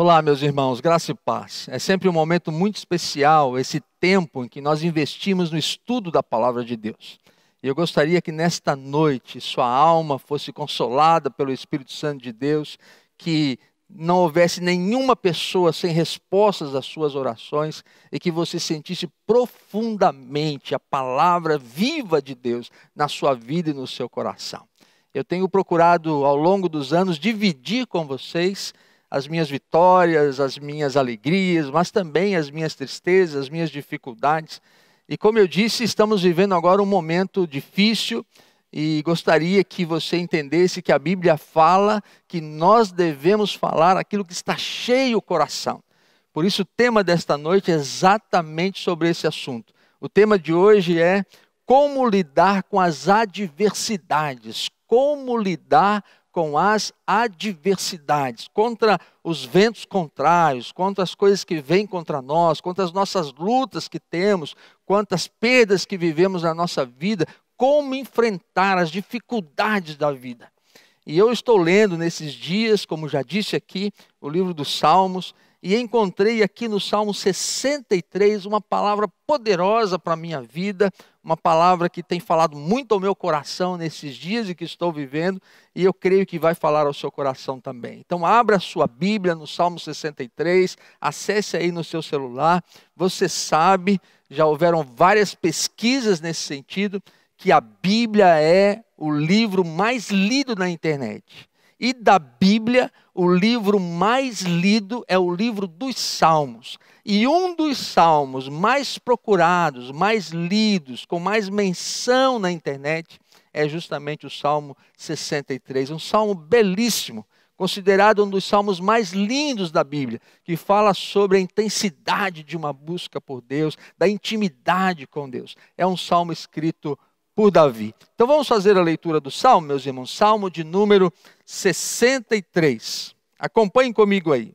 Olá, meus irmãos, graça e paz. É sempre um momento muito especial esse tempo em que nós investimos no estudo da palavra de Deus. E eu gostaria que nesta noite sua alma fosse consolada pelo Espírito Santo de Deus, que não houvesse nenhuma pessoa sem respostas às suas orações e que você sentisse profundamente a palavra viva de Deus na sua vida e no seu coração. Eu tenho procurado ao longo dos anos dividir com vocês as minhas vitórias, as minhas alegrias, mas também as minhas tristezas, as minhas dificuldades. E como eu disse, estamos vivendo agora um momento difícil e gostaria que você entendesse que a Bíblia fala que nós devemos falar aquilo que está cheio o coração. Por isso, o tema desta noite é exatamente sobre esse assunto. O tema de hoje é como lidar com as adversidades, como lidar com as adversidades, contra os ventos contrários, contra as coisas que vêm contra nós, contra as nossas lutas que temos, quantas perdas que vivemos na nossa vida, como enfrentar as dificuldades da vida. E eu estou lendo nesses dias, como já disse aqui, o livro dos Salmos, e encontrei aqui no Salmo 63 uma palavra poderosa para a minha vida, uma palavra que tem falado muito ao meu coração nesses dias em que estou vivendo, e eu creio que vai falar ao seu coração também. Então, abra a sua Bíblia no Salmo 63, acesse aí no seu celular. Você sabe, já houveram várias pesquisas nesse sentido, que a Bíblia é o livro mais lido na internet. E da Bíblia, o livro mais lido é o livro dos Salmos. E um dos salmos mais procurados, mais lidos, com mais menção na internet, é justamente o Salmo 63. Um salmo belíssimo, considerado um dos salmos mais lindos da Bíblia, que fala sobre a intensidade de uma busca por Deus, da intimidade com Deus. É um salmo escrito por Davi. Então vamos fazer a leitura do salmo, meus irmãos. Salmo de número 63. Acompanhem comigo aí.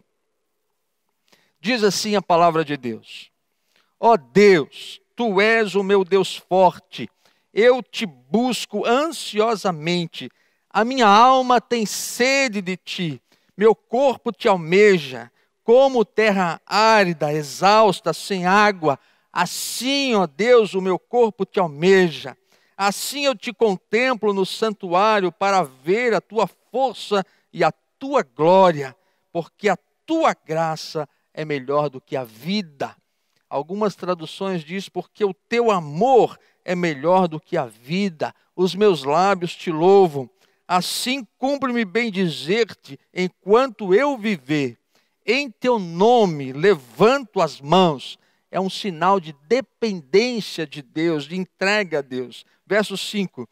Diz assim a palavra de Deus: Ó oh Deus, tu és o meu Deus forte, eu te busco ansiosamente, a minha alma tem sede de ti, meu corpo te almeja, como terra árida, exausta, sem água, assim, ó Deus, o meu corpo te almeja. Assim eu te contemplo no santuário para ver a tua força e a tua glória, porque a tua graça é melhor do que a vida. Algumas traduções diz porque o teu amor é melhor do que a vida. Os meus lábios te louvam. Assim cumpre-me bem dizer-te enquanto eu viver. Em teu nome levanto as mãos. É um sinal de dependência de Deus, de entrega a Deus. Verso 5: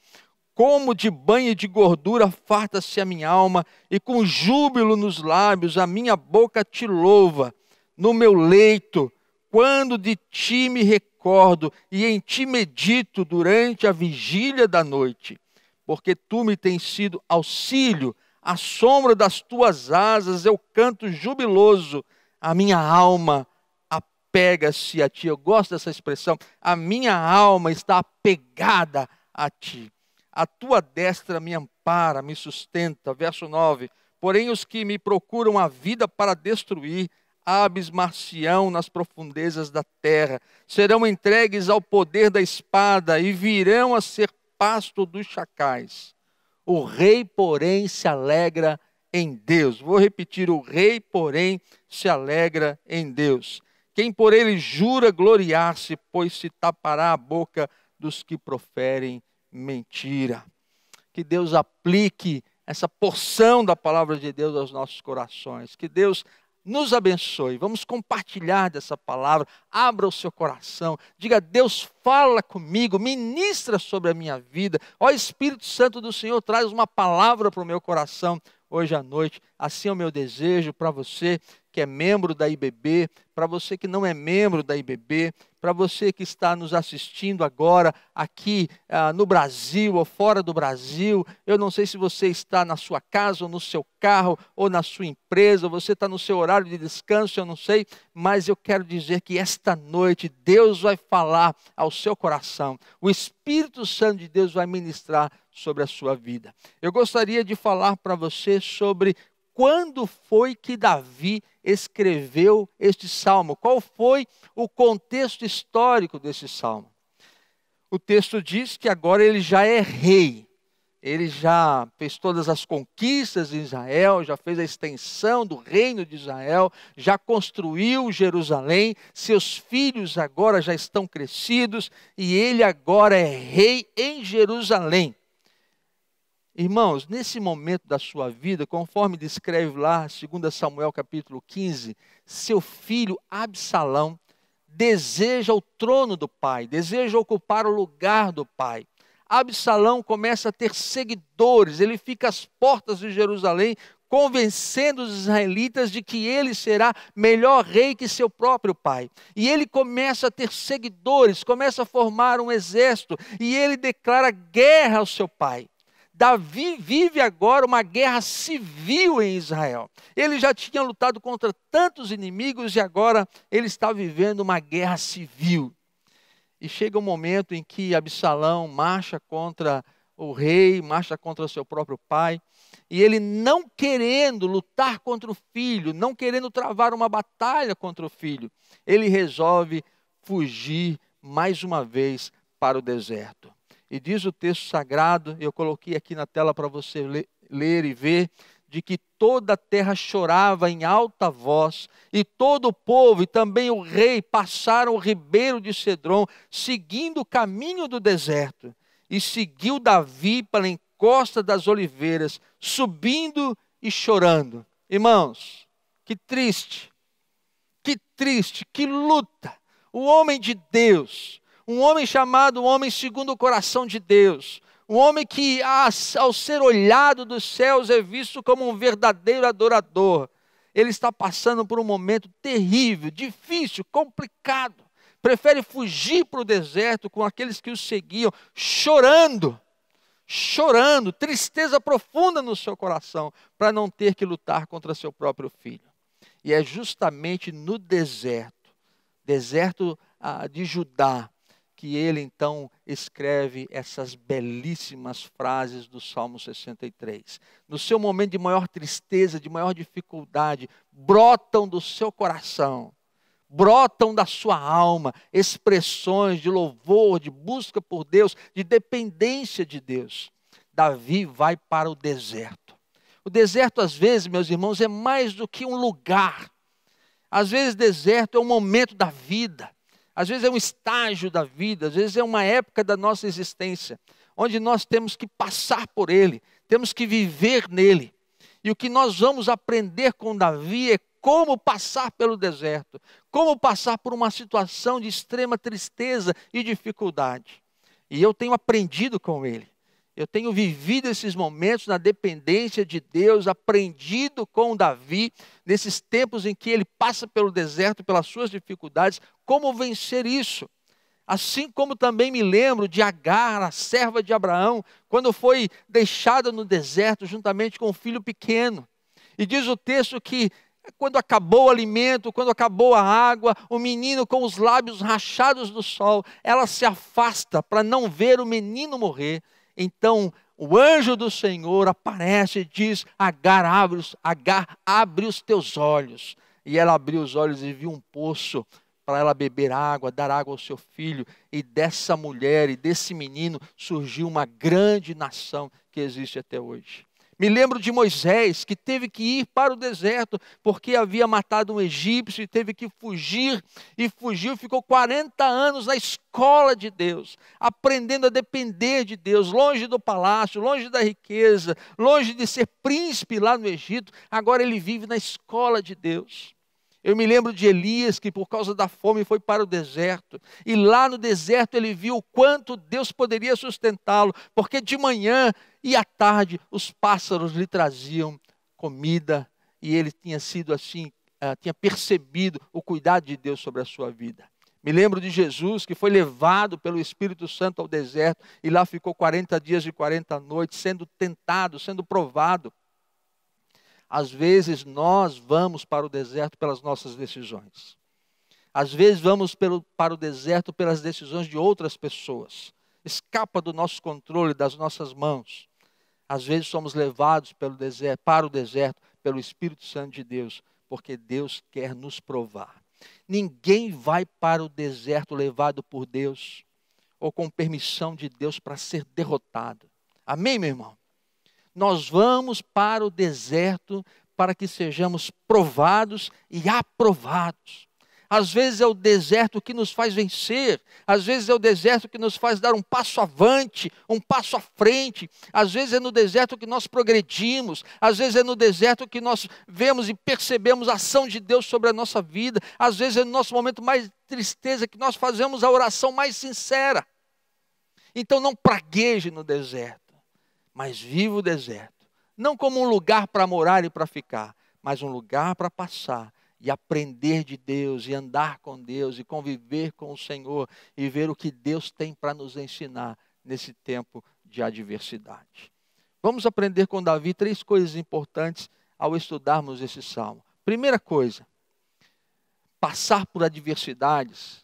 Como de banho de gordura farta-se a minha alma, e com júbilo nos lábios a minha boca te louva. No meu leito, quando de ti me recordo e em ti medito durante a vigília da noite, porque tu me tens sido auxílio, à sombra das tuas asas eu canto jubiloso, a minha alma apega-se a ti. Eu gosto dessa expressão. A minha alma está apegada a ti. A tua destra me ampara, me sustenta. Verso 9. Porém, os que me procuram a vida para destruir, abismar-se-ão nas profundezas da terra, serão entregues ao poder da espada e virão a ser pasto dos chacais. O rei, porém, se alegra em Deus. Vou repetir: o rei, porém, se alegra em Deus. Quem por ele jura gloriar-se, pois se tapará a boca dos que proferem mentira. Que Deus aplique essa porção da palavra de Deus aos nossos corações. Que Deus nos abençoe. Vamos compartilhar dessa palavra. Abra o seu coração. Diga: Deus, fala comigo, ministra sobre a minha vida. Ó Espírito Santo do Senhor, traz uma palavra para o meu coração hoje à noite. Assim é o meu desejo para você que é membro da IBB, para você que não é membro da IBB, para você que está nos assistindo agora aqui ah, no Brasil ou fora do Brasil. Eu não sei se você está na sua casa ou no seu carro ou na sua empresa, você está no seu horário de descanso, eu não sei, mas eu quero dizer que esta noite Deus vai falar ao seu coração. O Espírito Santo de Deus vai ministrar sobre a sua vida. Eu gostaria de falar para você sobre quando foi que Davi escreveu este salmo? Qual foi o contexto histórico desse salmo? O texto diz que agora ele já é rei. Ele já fez todas as conquistas de Israel, já fez a extensão do reino de Israel, já construiu Jerusalém, seus filhos agora já estão crescidos e ele agora é rei em Jerusalém. Irmãos, nesse momento da sua vida, conforme descreve lá 2 Samuel capítulo 15, seu filho Absalão deseja o trono do pai, deseja ocupar o lugar do pai. Absalão começa a ter seguidores, ele fica às portas de Jerusalém, convencendo os israelitas de que ele será melhor rei que seu próprio pai. E ele começa a ter seguidores, começa a formar um exército, e ele declara guerra ao seu pai. Davi vive agora uma guerra civil em Israel. Ele já tinha lutado contra tantos inimigos e agora ele está vivendo uma guerra civil. E chega um momento em que Absalão marcha contra o rei, marcha contra seu próprio pai, e ele não querendo lutar contra o filho, não querendo travar uma batalha contra o filho, ele resolve fugir mais uma vez para o deserto. E diz o texto sagrado, eu coloquei aqui na tela para você ler, e ver, de que toda a terra chorava em alta voz, e todo o povo e também o rei passaram o ribeiro de Cedron, seguindo o caminho do deserto, e seguiu Davi pela encosta das oliveiras, subindo e chorando. Irmãos, que triste, que triste, que luta. O homem de Deus, um homem chamado um homem segundo o coração de Deus, um homem que, ao ser olhado dos céus, é visto como um verdadeiro adorador. Ele está passando por um momento terrível, difícil, complicado. Prefere fugir para o deserto com aqueles que o seguiam, chorando, chorando, tristeza profunda no seu coração, para não ter que lutar contra seu próprio filho. E é justamente no deserto, deserto ah, de Judá, que ele então escreve essas belíssimas frases do Salmo 63. No seu momento de maior tristeza, de maior dificuldade, brotam do seu coração, brotam da sua alma expressões de louvor, de busca por Deus, de dependência de Deus. Davi vai para o deserto. O deserto, às vezes, meus irmãos, é mais do que um lugar. Às vezes, deserto é um momento da vida às vezes é um estágio da vida, às vezes é uma época da nossa existência, onde nós temos que passar por ele, temos que viver nele. E o que nós vamos aprender com Davi é como passar pelo deserto, como passar por uma situação de extrema tristeza e dificuldade. E eu tenho aprendido com ele. Eu tenho vivido esses momentos na dependência de Deus, aprendido com Davi, nesses tempos em que ele passa pelo deserto, pelas suas dificuldades, como vencer isso. Assim como também me lembro de Agar, a serva de Abraão, quando foi deixada no deserto juntamente com o filho pequeno. E diz o texto que quando acabou o alimento, quando acabou a água, o menino com os lábios rachados do sol, ela se afasta para não ver o menino morrer. Então o anjo do Senhor aparece e diz: Agar abre, os, Agar, abre os teus olhos. E ela abriu os olhos e viu um poço para ela beber água, dar água ao seu filho. E dessa mulher e desse menino surgiu uma grande nação que existe até hoje. Me lembro de Moisés, que teve que ir para o deserto, porque havia matado um egípcio e teve que fugir, e fugiu, ficou 40 anos na escola de Deus, aprendendo a depender de Deus, longe do palácio, longe da riqueza, longe de ser príncipe lá no Egito, agora ele vive na escola de Deus. Eu me lembro de Elias, que por causa da fome foi para o deserto. E lá no deserto ele viu o quanto Deus poderia sustentá-lo, porque de manhã e à tarde os pássaros lhe traziam comida, e ele tinha sido assim, uh, tinha percebido o cuidado de Deus sobre a sua vida. Me lembro de Jesus que foi levado pelo Espírito Santo ao deserto e lá ficou 40 dias e 40 noites, sendo tentado, sendo provado. Às vezes nós vamos para o deserto pelas nossas decisões. Às vezes vamos pelo, para o deserto pelas decisões de outras pessoas. Escapa do nosso controle, das nossas mãos. Às vezes somos levados pelo deserto, para o deserto pelo Espírito Santo de Deus, porque Deus quer nos provar. Ninguém vai para o deserto levado por Deus ou com permissão de Deus para ser derrotado. Amém, meu irmão? Nós vamos para o deserto para que sejamos provados e aprovados. Às vezes é o deserto que nos faz vencer, às vezes é o deserto que nos faz dar um passo avante, um passo à frente, às vezes é no deserto que nós progredimos, às vezes é no deserto que nós vemos e percebemos a ação de Deus sobre a nossa vida, às vezes é no nosso momento mais tristeza que nós fazemos a oração mais sincera. Então não pragueje no deserto, mas viva o deserto, não como um lugar para morar e para ficar, mas um lugar para passar e aprender de Deus, e andar com Deus, e conviver com o Senhor, e ver o que Deus tem para nos ensinar nesse tempo de adversidade. Vamos aprender com Davi três coisas importantes ao estudarmos esse salmo. Primeira coisa, passar por adversidades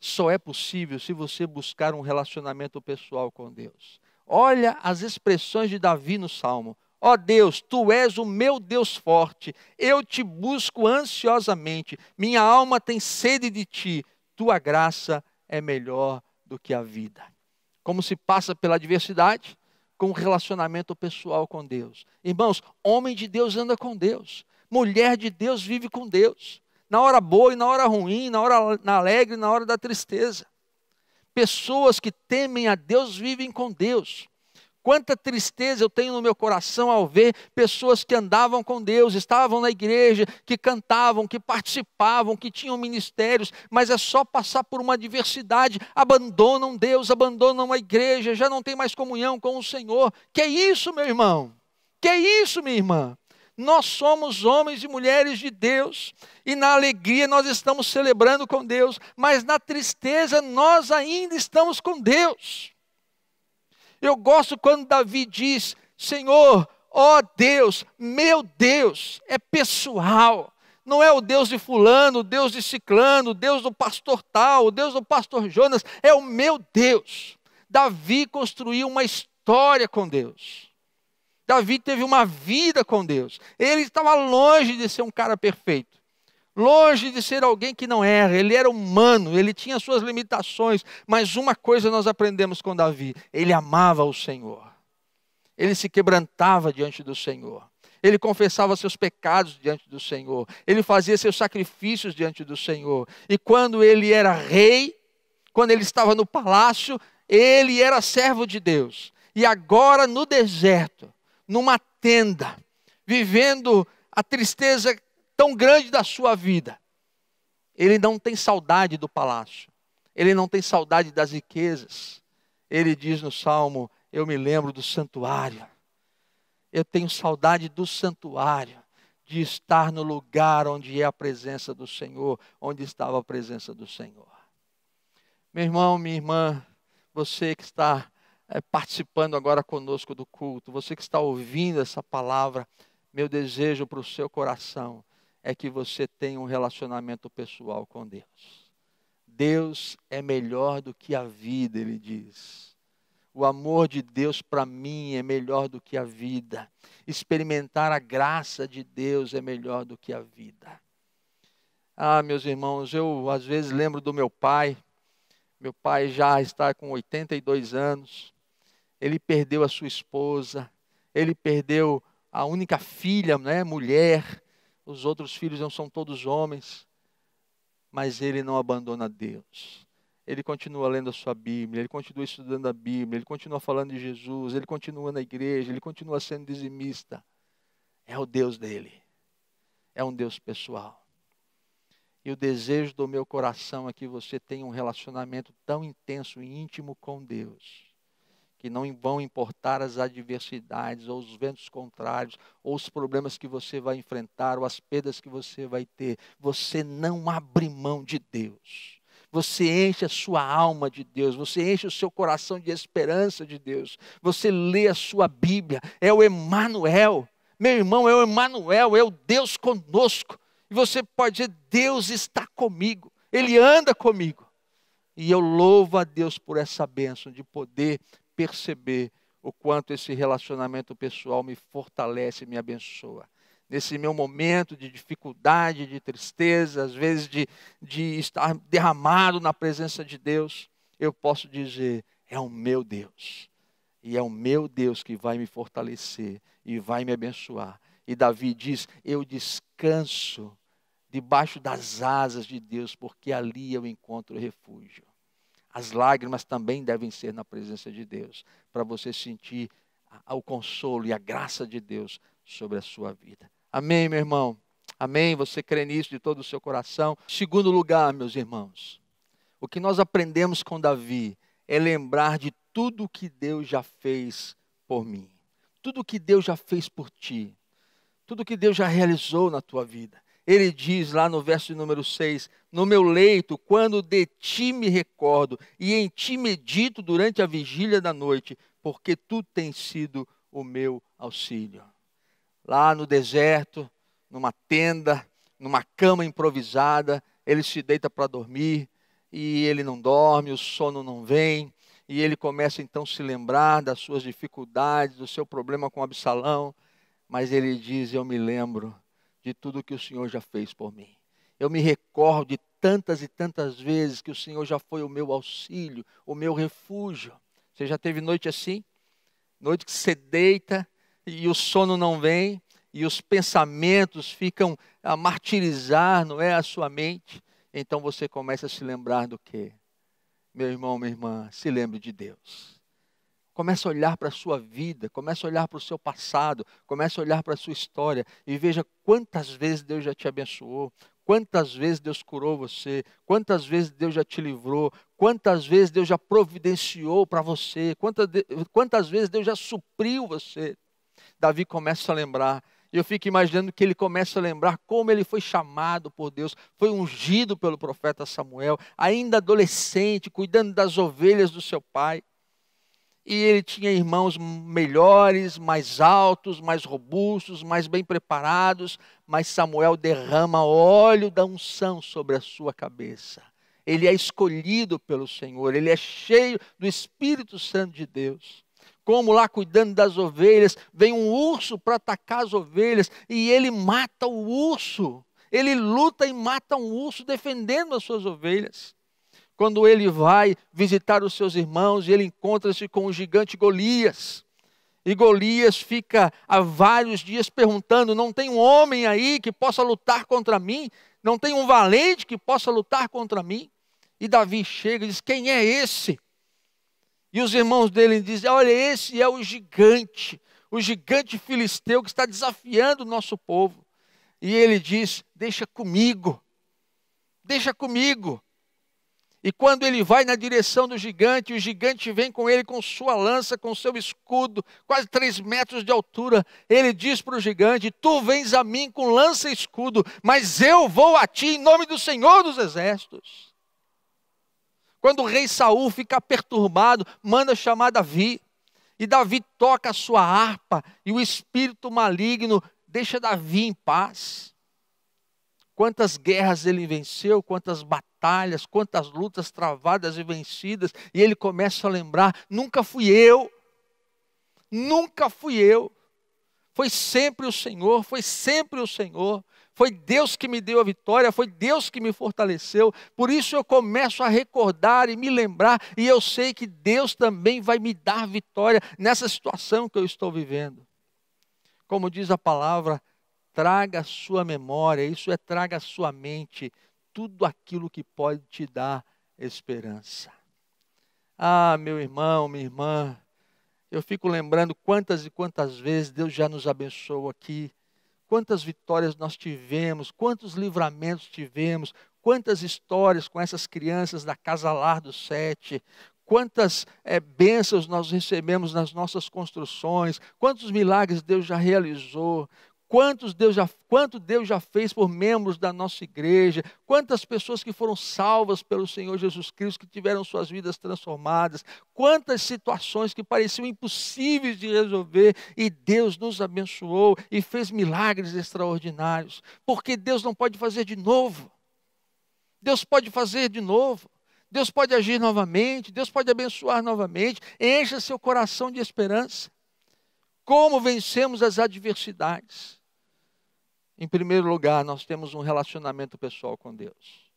só é possível se você buscar um relacionamento pessoal com Deus. Olha as expressões de Davi no salmo. Ó oh Deus, tu és o meu Deus forte, eu te busco ansiosamente, minha alma tem sede de ti, tua graça é melhor do que a vida. Como se passa pela adversidade? Com um relacionamento pessoal com Deus. Irmãos, homem de Deus anda com Deus, mulher de Deus vive com Deus, na hora boa e na hora ruim, na hora na alegre e na hora da tristeza. Pessoas que temem a Deus vivem com Deus. Quanta tristeza eu tenho no meu coração ao ver pessoas que andavam com Deus, estavam na igreja, que cantavam, que participavam, que tinham ministérios, mas é só passar por uma adversidade, abandonam Deus, abandonam a igreja, já não tem mais comunhão com o Senhor. Que é isso, meu irmão? Que é isso, minha irmã? Nós somos homens e mulheres de Deus, e na alegria nós estamos celebrando com Deus, mas na tristeza nós ainda estamos com Deus. Eu gosto quando Davi diz: Senhor, ó Deus, meu Deus, é pessoal. Não é o Deus de Fulano, o Deus de Ciclano, o Deus do pastor tal, o Deus do pastor Jonas, é o meu Deus. Davi construiu uma história com Deus. Davi teve uma vida com Deus. Ele estava longe de ser um cara perfeito longe de ser alguém que não erra, ele era humano, ele tinha suas limitações, mas uma coisa nós aprendemos com Davi: ele amava o Senhor, ele se quebrantava diante do Senhor. Ele confessava seus pecados diante do Senhor, ele fazia seus sacrifícios diante do Senhor. E quando ele era rei, quando ele estava no palácio, ele era servo de Deus. E agora no deserto, numa tenda, vivendo a tristeza tão grande da sua vida, ele não tem saudade do palácio, ele não tem saudade das riquezas. Ele diz no salmo: Eu me lembro do santuário, eu tenho saudade do santuário, de estar no lugar onde é a presença do Senhor, onde estava a presença do Senhor. Meu irmão, minha irmã, você que está participando agora conosco do culto, você que está ouvindo essa palavra, meu desejo para o seu coração é que você tenha um relacionamento pessoal com Deus. Deus é melhor do que a vida, ele diz. O amor de Deus para mim é melhor do que a vida. Experimentar a graça de Deus é melhor do que a vida. Ah, meus irmãos, eu às vezes lembro do meu pai. Meu pai já está com 82 anos. Ele perdeu a sua esposa. Ele perdeu a única filha, né, mulher os outros filhos não são todos homens, mas ele não abandona Deus. Ele continua lendo a sua Bíblia, ele continua estudando a Bíblia, ele continua falando de Jesus, ele continua na igreja, ele continua sendo dizimista. É o Deus dele. É um Deus pessoal. E o desejo do meu coração é que você tenha um relacionamento tão intenso e íntimo com Deus que não vão importar as adversidades, ou os ventos contrários, ou os problemas que você vai enfrentar, ou as perdas que você vai ter. Você não abre mão de Deus. Você enche a sua alma de Deus, você enche o seu coração de esperança de Deus. Você lê a sua Bíblia, é o Emanuel. Meu irmão, é o Emanuel, é o Deus conosco. E você pode dizer: Deus está comigo, Ele anda comigo. E eu louvo a Deus por essa bênção de poder perceber o quanto esse relacionamento pessoal me fortalece, me abençoa. nesse meu momento de dificuldade, de tristeza, às vezes de, de estar derramado na presença de Deus, eu posso dizer: é o meu Deus. E é o meu Deus que vai me fortalecer e vai me abençoar. E Davi diz: Eu descanso debaixo das asas de Deus, porque ali eu encontro refúgio. As lágrimas também devem ser na presença de Deus, para você sentir o consolo e a graça de Deus sobre a sua vida. Amém, meu irmão? Amém? Você crê nisso de todo o seu coração? Segundo lugar, meus irmãos, o que nós aprendemos com Davi é lembrar de tudo o que Deus já fez por mim, tudo o que Deus já fez por ti, tudo o que Deus já realizou na tua vida. Ele diz lá no verso número 6: No meu leito, quando de ti me recordo, e em ti medito durante a vigília da noite, porque tu tens sido o meu auxílio. Lá no deserto, numa tenda, numa cama improvisada, ele se deita para dormir, e ele não dorme, o sono não vem, e ele começa então a se lembrar das suas dificuldades, do seu problema com Absalão, mas ele diz: Eu me lembro de tudo que o Senhor já fez por mim. Eu me recordo de tantas e tantas vezes que o Senhor já foi o meu auxílio, o meu refúgio. Você já teve noite assim? Noite que você deita e o sono não vem, e os pensamentos ficam a martirizar, não é, a sua mente. Então você começa a se lembrar do quê? Meu irmão, minha irmã, se lembre de Deus. Comece a olhar para a sua vida, comece a olhar para o seu passado, comece a olhar para a sua história e veja quantas vezes Deus já te abençoou, quantas vezes Deus curou você, quantas vezes Deus já te livrou, quantas vezes Deus já providenciou para você, quantas, quantas vezes Deus já supriu você. Davi começa a lembrar e eu fico imaginando que ele começa a lembrar como ele foi chamado por Deus, foi ungido pelo profeta Samuel, ainda adolescente, cuidando das ovelhas do seu pai. E ele tinha irmãos melhores, mais altos, mais robustos, mais bem preparados, mas Samuel derrama óleo da unção sobre a sua cabeça. Ele é escolhido pelo Senhor, ele é cheio do Espírito Santo de Deus como lá cuidando das ovelhas, vem um urso para atacar as ovelhas e ele mata o urso. Ele luta e mata um urso defendendo as suas ovelhas. Quando ele vai visitar os seus irmãos, ele encontra-se com o gigante Golias. E Golias fica há vários dias perguntando: não tem um homem aí que possa lutar contra mim? Não tem um valente que possa lutar contra mim? E Davi chega e diz: Quem é esse? E os irmãos dele dizem: Olha, esse é o gigante, o gigante filisteu que está desafiando o nosso povo. E ele diz: Deixa comigo, deixa comigo. E quando ele vai na direção do gigante, o gigante vem com ele com sua lança, com seu escudo, quase três metros de altura. Ele diz para o gigante: Tu vens a mim com lança e escudo, mas eu vou a ti em nome do Senhor dos Exércitos. Quando o rei Saul fica perturbado, manda chamar Davi. E Davi toca a sua harpa e o espírito maligno deixa Davi em paz. Quantas guerras ele venceu, quantas batalhas, quantas lutas travadas e vencidas, e ele começa a lembrar: nunca fui eu, nunca fui eu, foi sempre o Senhor, foi sempre o Senhor. Foi Deus que me deu a vitória, foi Deus que me fortaleceu. Por isso eu começo a recordar e me lembrar, e eu sei que Deus também vai me dar vitória nessa situação que eu estou vivendo. Como diz a palavra, traga a sua memória, isso é traga a sua mente, tudo aquilo que pode te dar esperança. Ah, meu irmão, minha irmã, eu fico lembrando quantas e quantas vezes Deus já nos abençoou aqui quantas vitórias nós tivemos, quantos livramentos tivemos, quantas histórias com essas crianças da Casa Lar do Sete, quantas é, bênçãos nós recebemos nas nossas construções, quantos milagres Deus já realizou, Quantos Deus já, quanto Deus já fez por membros da nossa igreja, quantas pessoas que foram salvas pelo Senhor Jesus Cristo, que tiveram suas vidas transformadas, quantas situações que pareciam impossíveis de resolver e Deus nos abençoou e fez milagres extraordinários, porque Deus não pode fazer de novo. Deus pode fazer de novo. Deus pode agir novamente, Deus pode abençoar novamente. Encha seu coração de esperança. Como vencemos as adversidades? Em primeiro lugar, nós temos um relacionamento pessoal com Deus.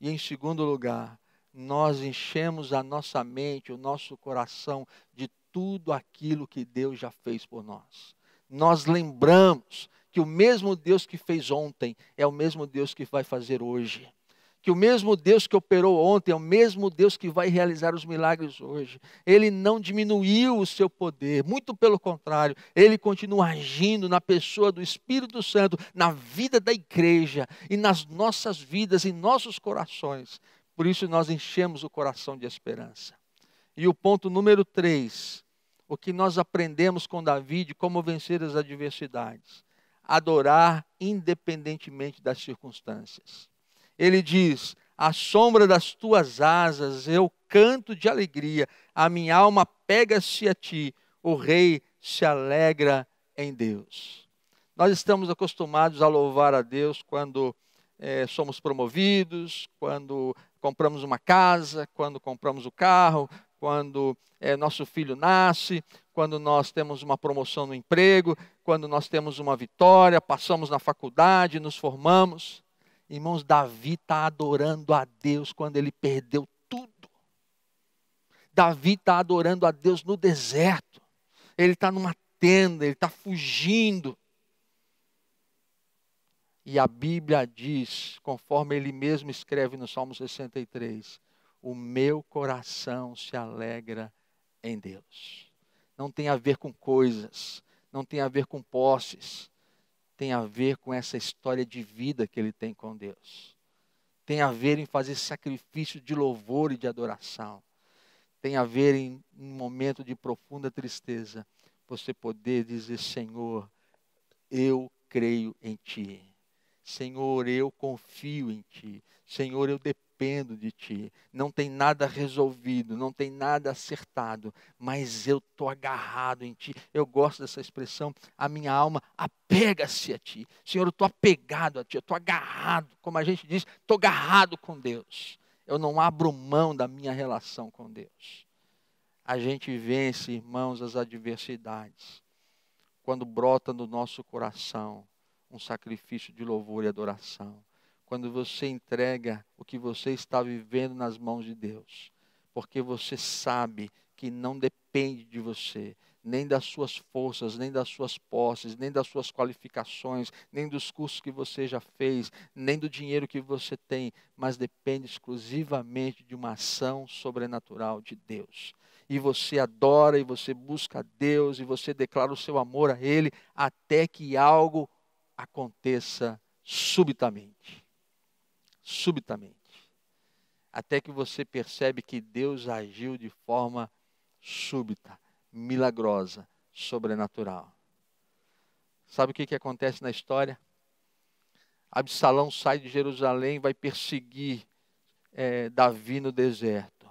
E em segundo lugar, nós enchemos a nossa mente, o nosso coração de tudo aquilo que Deus já fez por nós. Nós lembramos que o mesmo Deus que fez ontem é o mesmo Deus que vai fazer hoje que o mesmo Deus que operou ontem é o mesmo Deus que vai realizar os milagres hoje. Ele não diminuiu o seu poder, muito pelo contrário, ele continua agindo na pessoa do Espírito Santo, na vida da igreja e nas nossas vidas, em nossos corações. Por isso nós enchemos o coração de esperança. E o ponto número três, o que nós aprendemos com Davi de como vencer as adversidades: adorar independentemente das circunstâncias ele diz: À sombra das tuas asas eu canto de alegria, a minha alma pega-se a ti, o rei se alegra em Deus. Nós estamos acostumados a louvar a Deus quando é, somos promovidos, quando compramos uma casa, quando compramos o carro, quando é, nosso filho nasce, quando nós temos uma promoção no emprego, quando nós temos uma vitória, passamos na faculdade, nos formamos. Irmãos, Davi está adorando a Deus quando ele perdeu tudo. Davi está adorando a Deus no deserto. Ele está numa tenda, ele está fugindo. E a Bíblia diz, conforme ele mesmo escreve no Salmo 63, o meu coração se alegra em Deus. Não tem a ver com coisas, não tem a ver com posses, tem a ver com essa história de vida que ele tem com Deus. Tem a ver em fazer sacrifício de louvor e de adoração. Tem a ver em um momento de profunda tristeza, você poder dizer: Senhor, eu creio em Ti. Senhor, eu confio em Ti. Senhor, eu dependo dependo de ti. Não tem nada resolvido, não tem nada acertado, mas eu estou agarrado em ti. Eu gosto dessa expressão. A minha alma apega-se a ti. Senhor, eu estou apegado a ti, eu estou agarrado. Como a gente diz, estou agarrado com Deus. Eu não abro mão da minha relação com Deus. A gente vence, irmãos, as adversidades quando brota no nosso coração um sacrifício de louvor e adoração quando você entrega o que você está vivendo nas mãos de Deus, porque você sabe que não depende de você, nem das suas forças, nem das suas posses, nem das suas qualificações, nem dos cursos que você já fez, nem do dinheiro que você tem, mas depende exclusivamente de uma ação sobrenatural de Deus. E você adora e você busca a Deus e você declara o seu amor a Ele até que algo aconteça subitamente subitamente. Até que você percebe que Deus agiu de forma súbita, milagrosa, sobrenatural. Sabe o que, que acontece na história? Absalão sai de Jerusalém, vai perseguir é, Davi no deserto.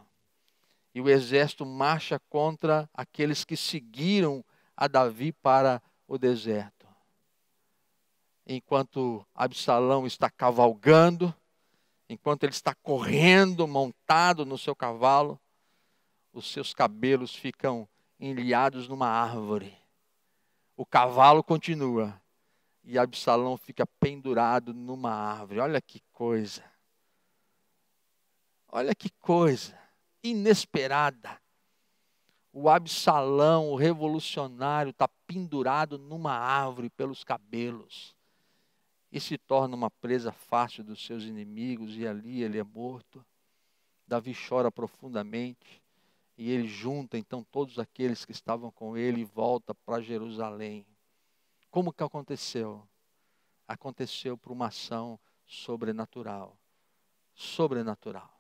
E o exército marcha contra aqueles que seguiram a Davi para o deserto. Enquanto Absalão está cavalgando, enquanto ele está correndo montado no seu cavalo, os seus cabelos ficam enliados numa árvore. O cavalo continua e Absalão fica pendurado numa árvore. Olha que coisa. Olha que coisa inesperada. O Absalão, o revolucionário, está pendurado numa árvore pelos cabelos e se torna uma presa fácil dos seus inimigos, e ali ele é morto. Davi chora profundamente, e ele junta então todos aqueles que estavam com ele e volta para Jerusalém. Como que aconteceu? Aconteceu por uma ação sobrenatural. Sobrenatural.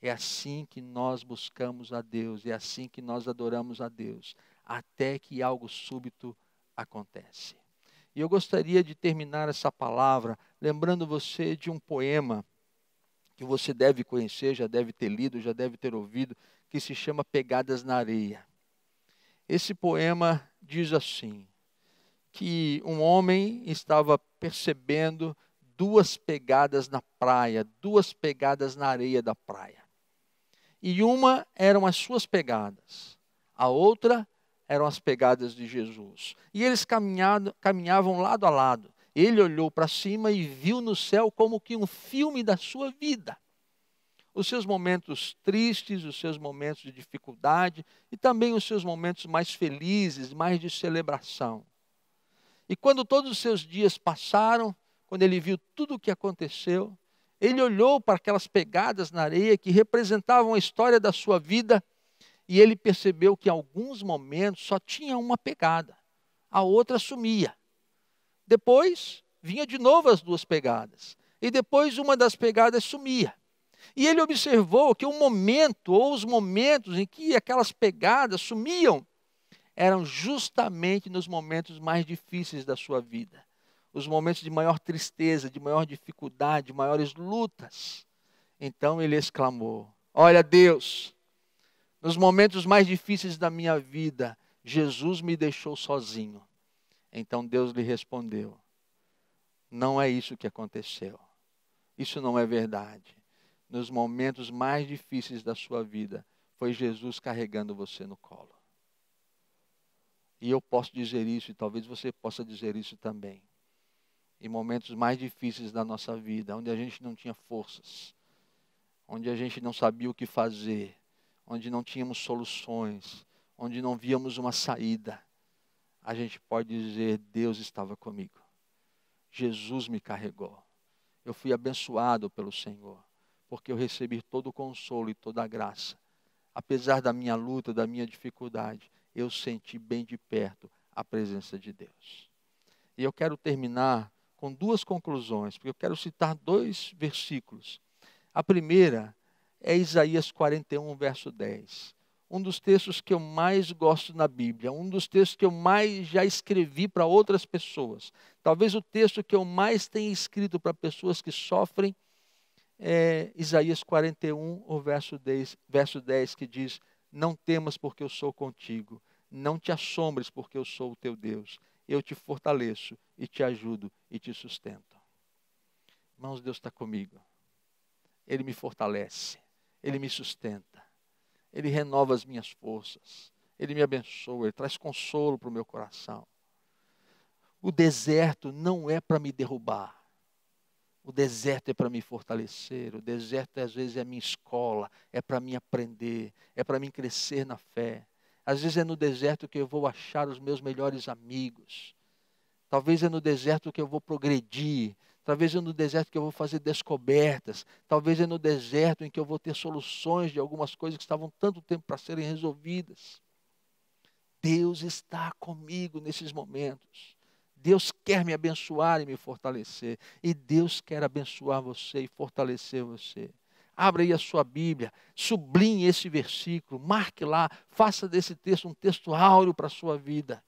É assim que nós buscamos a Deus, é assim que nós adoramos a Deus, até que algo súbito acontece. E eu gostaria de terminar essa palavra lembrando você de um poema que você deve conhecer, já deve ter lido, já deve ter ouvido, que se chama Pegadas na Areia. Esse poema diz assim: que um homem estava percebendo duas pegadas na praia, duas pegadas na areia da praia. E uma eram as suas pegadas, a outra eram as pegadas de Jesus. E eles caminhavam lado a lado. ele olhou para cima e viu no céu como que um filme da sua vida. Os seus momentos tristes, os seus momentos de dificuldade e também os seus momentos mais felizes, mais de celebração. E quando todos os seus dias passaram, quando ele viu tudo o que aconteceu, ele olhou para aquelas pegadas na areia que representavam a história da sua vida e ele percebeu que em alguns momentos só tinha uma pegada, a outra sumia. Depois vinha de novo as duas pegadas, e depois uma das pegadas sumia. E ele observou que o momento, ou os momentos em que aquelas pegadas sumiam, eram justamente nos momentos mais difíceis da sua vida. Os momentos de maior tristeza, de maior dificuldade, de maiores lutas. Então ele exclamou: Olha, Deus, nos momentos mais difíceis da minha vida, Jesus me deixou sozinho. Então Deus lhe respondeu: Não é isso que aconteceu. Isso não é verdade. Nos momentos mais difíceis da sua vida, foi Jesus carregando você no colo. E eu posso dizer isso, e talvez você possa dizer isso também. Em momentos mais difíceis da nossa vida, onde a gente não tinha forças, onde a gente não sabia o que fazer, onde não tínhamos soluções, onde não víamos uma saída, a gente pode dizer: Deus estava comigo. Jesus me carregou. Eu fui abençoado pelo Senhor, porque eu recebi todo o consolo e toda a graça. Apesar da minha luta, da minha dificuldade, eu senti bem de perto a presença de Deus. E eu quero terminar com duas conclusões, porque eu quero citar dois versículos. A primeira é Isaías 41, verso 10. Um dos textos que eu mais gosto na Bíblia, um dos textos que eu mais já escrevi para outras pessoas. Talvez o texto que eu mais tenha escrito para pessoas que sofrem é Isaías 41, o verso 10, verso 10, que diz: Não temas, porque eu sou contigo. Não te assombres, porque eu sou o teu Deus. Eu te fortaleço e te ajudo e te sustento. Irmãos, Deus está comigo. Ele me fortalece. Ele me sustenta, Ele renova as minhas forças, Ele me abençoa, Ele traz consolo para o meu coração. O deserto não é para me derrubar. O deserto é para me fortalecer. O deserto às vezes é a minha escola, é para me aprender, é para mim crescer na fé. Às vezes é no deserto que eu vou achar os meus melhores amigos. Talvez é no deserto que eu vou progredir. Talvez é no deserto que eu vou fazer descobertas. Talvez é no deserto em que eu vou ter soluções de algumas coisas que estavam tanto tempo para serem resolvidas. Deus está comigo nesses momentos. Deus quer me abençoar e me fortalecer. E Deus quer abençoar você e fortalecer você. Abra aí a sua Bíblia, sublinhe esse versículo, marque lá, faça desse texto um texto áureo para a sua vida.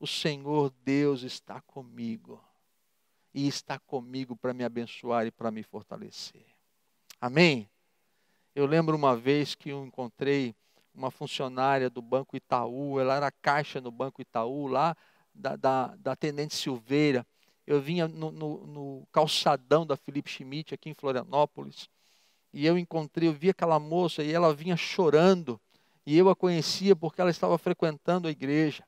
O Senhor Deus está comigo e está comigo para me abençoar e para me fortalecer. Amém? Eu lembro uma vez que eu encontrei uma funcionária do Banco Itaú, ela era caixa no Banco Itaú, lá da, da, da Tenente Silveira. Eu vinha no, no, no, calçadão da Felipe Schmidt, aqui em Florianópolis, e eu encontrei, eu vi aquela moça e ela vinha chorando, e eu a conhecia porque ela estava frequentando a igreja.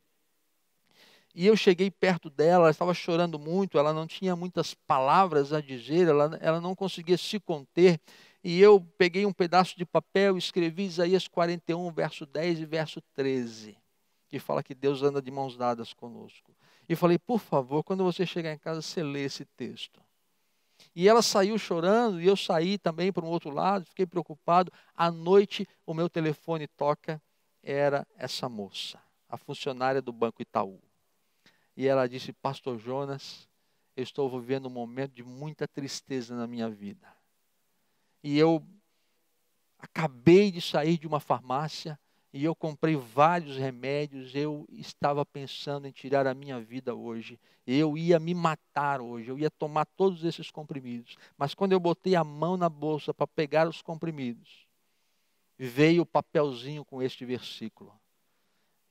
E eu cheguei perto dela, ela estava chorando muito, ela não tinha muitas palavras a dizer, ela, ela não conseguia se conter. E eu peguei um pedaço de papel e escrevi Isaías 41, verso 10 e verso 13, que fala que Deus anda de mãos dadas conosco. E falei, por favor, quando você chegar em casa, você lê esse texto. E ela saiu chorando, e eu saí também para um outro lado, fiquei preocupado. À noite, o meu telefone toca, era essa moça, a funcionária do Banco Itaú e ela disse: Pastor Jonas, eu estou vivendo um momento de muita tristeza na minha vida. E eu acabei de sair de uma farmácia e eu comprei vários remédios. Eu estava pensando em tirar a minha vida hoje. Eu ia me matar hoje. Eu ia tomar todos esses comprimidos. Mas quando eu botei a mão na bolsa para pegar os comprimidos, veio o papelzinho com este versículo.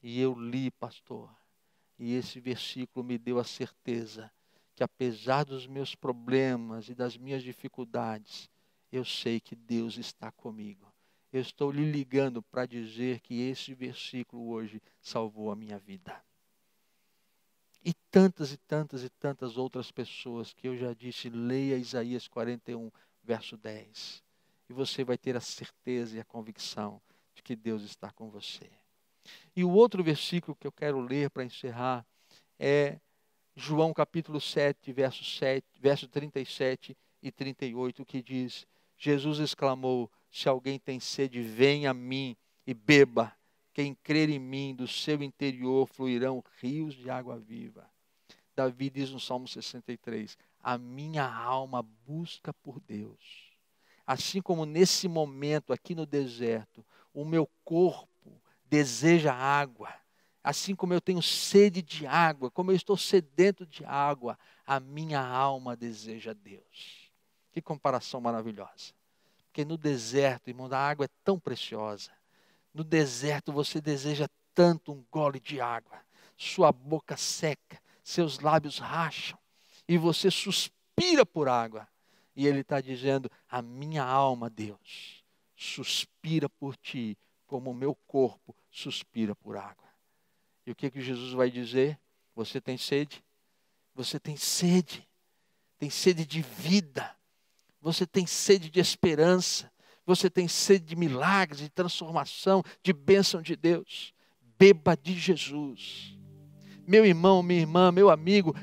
E eu li, pastor. E esse versículo me deu a certeza que, apesar dos meus problemas e das minhas dificuldades, eu sei que Deus está comigo. Eu estou lhe ligando para dizer que esse versículo hoje salvou a minha vida. E tantas e tantas e tantas outras pessoas que eu já disse, leia Isaías 41, verso 10. E você vai ter a certeza e a convicção de que Deus está com você. E o outro versículo que eu quero ler para encerrar é João capítulo 7, verso, 7, verso 37 e 38, que diz: Jesus exclamou: Se alguém tem sede, venha a mim e beba. Quem crer em mim, do seu interior fluirão rios de água viva. Davi diz no Salmo 63: A minha alma busca por Deus. Assim como nesse momento aqui no deserto, o meu corpo deseja água, assim como eu tenho sede de água, como eu estou sedento de água, a minha alma deseja Deus. Que comparação maravilhosa. Porque no deserto, irmão, a água é tão preciosa. No deserto você deseja tanto um gole de água. Sua boca seca, seus lábios racham e você suspira por água. E ele está dizendo: A minha alma, Deus, suspira por ti, como o meu corpo suspira por água. E o que, que Jesus vai dizer? Você tem sede? Você tem sede. Tem sede de vida. Você tem sede de esperança. Você tem sede de milagres, de transformação, de bênção de Deus. Beba de Jesus. Meu irmão, minha irmã, meu amigo,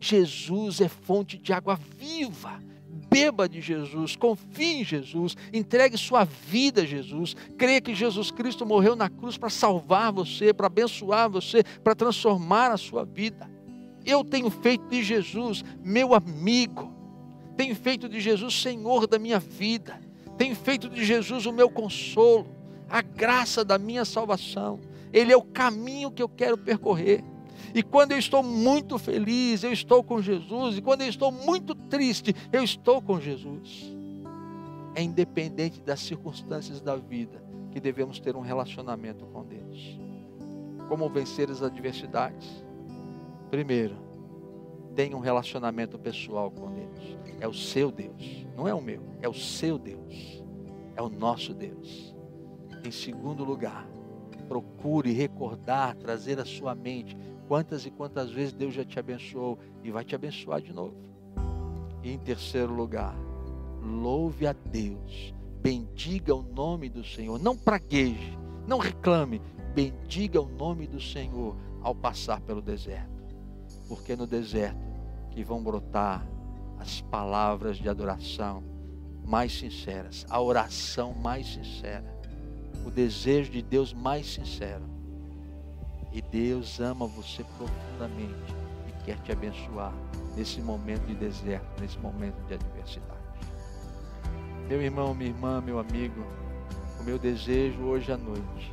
Jesus é fonte de água viva beba de Jesus, confie em Jesus, entregue sua vida a Jesus, creia que Jesus Cristo morreu na cruz para salvar você, para abençoar você, para transformar a sua vida. Eu tenho feito de Jesus meu amigo, tenho feito de Jesus Senhor da minha vida, tenho feito de Jesus o meu consolo, a graça da minha salvação. Ele é o caminho que eu quero percorrer. E quando eu estou muito feliz, eu estou com Jesus. E quando eu estou muito triste, eu estou com Jesus. É independente das circunstâncias da vida que devemos ter um relacionamento com Deus. Como vencer as adversidades? Primeiro, tenha um relacionamento pessoal com Deus. É o seu Deus, não é o meu, é o seu Deus. É o nosso Deus. Em segundo lugar, procure recordar, trazer à sua mente quantas e quantas vezes Deus já te abençoou e vai te abençoar de novo. E em terceiro lugar, louve a Deus, bendiga o nome do Senhor, não pragueje, não reclame, bendiga o nome do Senhor ao passar pelo deserto, porque no deserto que vão brotar as palavras de adoração mais sinceras, a oração mais sincera, o desejo de Deus mais sincero e Deus ama você profundamente e quer te abençoar nesse momento de deserto, nesse momento de adversidade. Meu irmão, minha irmã, meu amigo, o meu desejo hoje à noite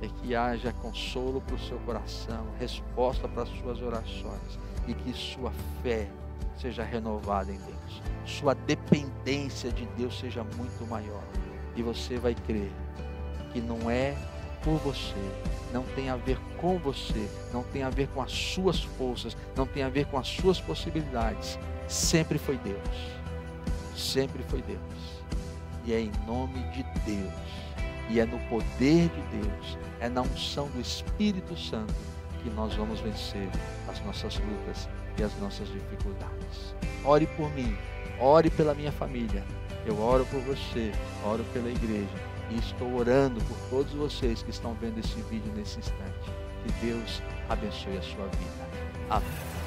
é que haja consolo para o seu coração, resposta para as suas orações e que sua fé seja renovada em Deus. Sua dependência de Deus seja muito maior. E você vai crer que não é por você, não tem a ver com você, não tem a ver com as suas forças, não tem a ver com as suas possibilidades. Sempre foi Deus. Sempre foi Deus. E é em nome de Deus, e é no poder de Deus, é na unção do Espírito Santo que nós vamos vencer as nossas lutas e as nossas dificuldades. Ore por mim, ore pela minha família. Eu oro por você, oro pela igreja e estou orando por todos vocês que estão vendo esse vídeo nesse instante. Que Deus abençoe a sua vida. Amém.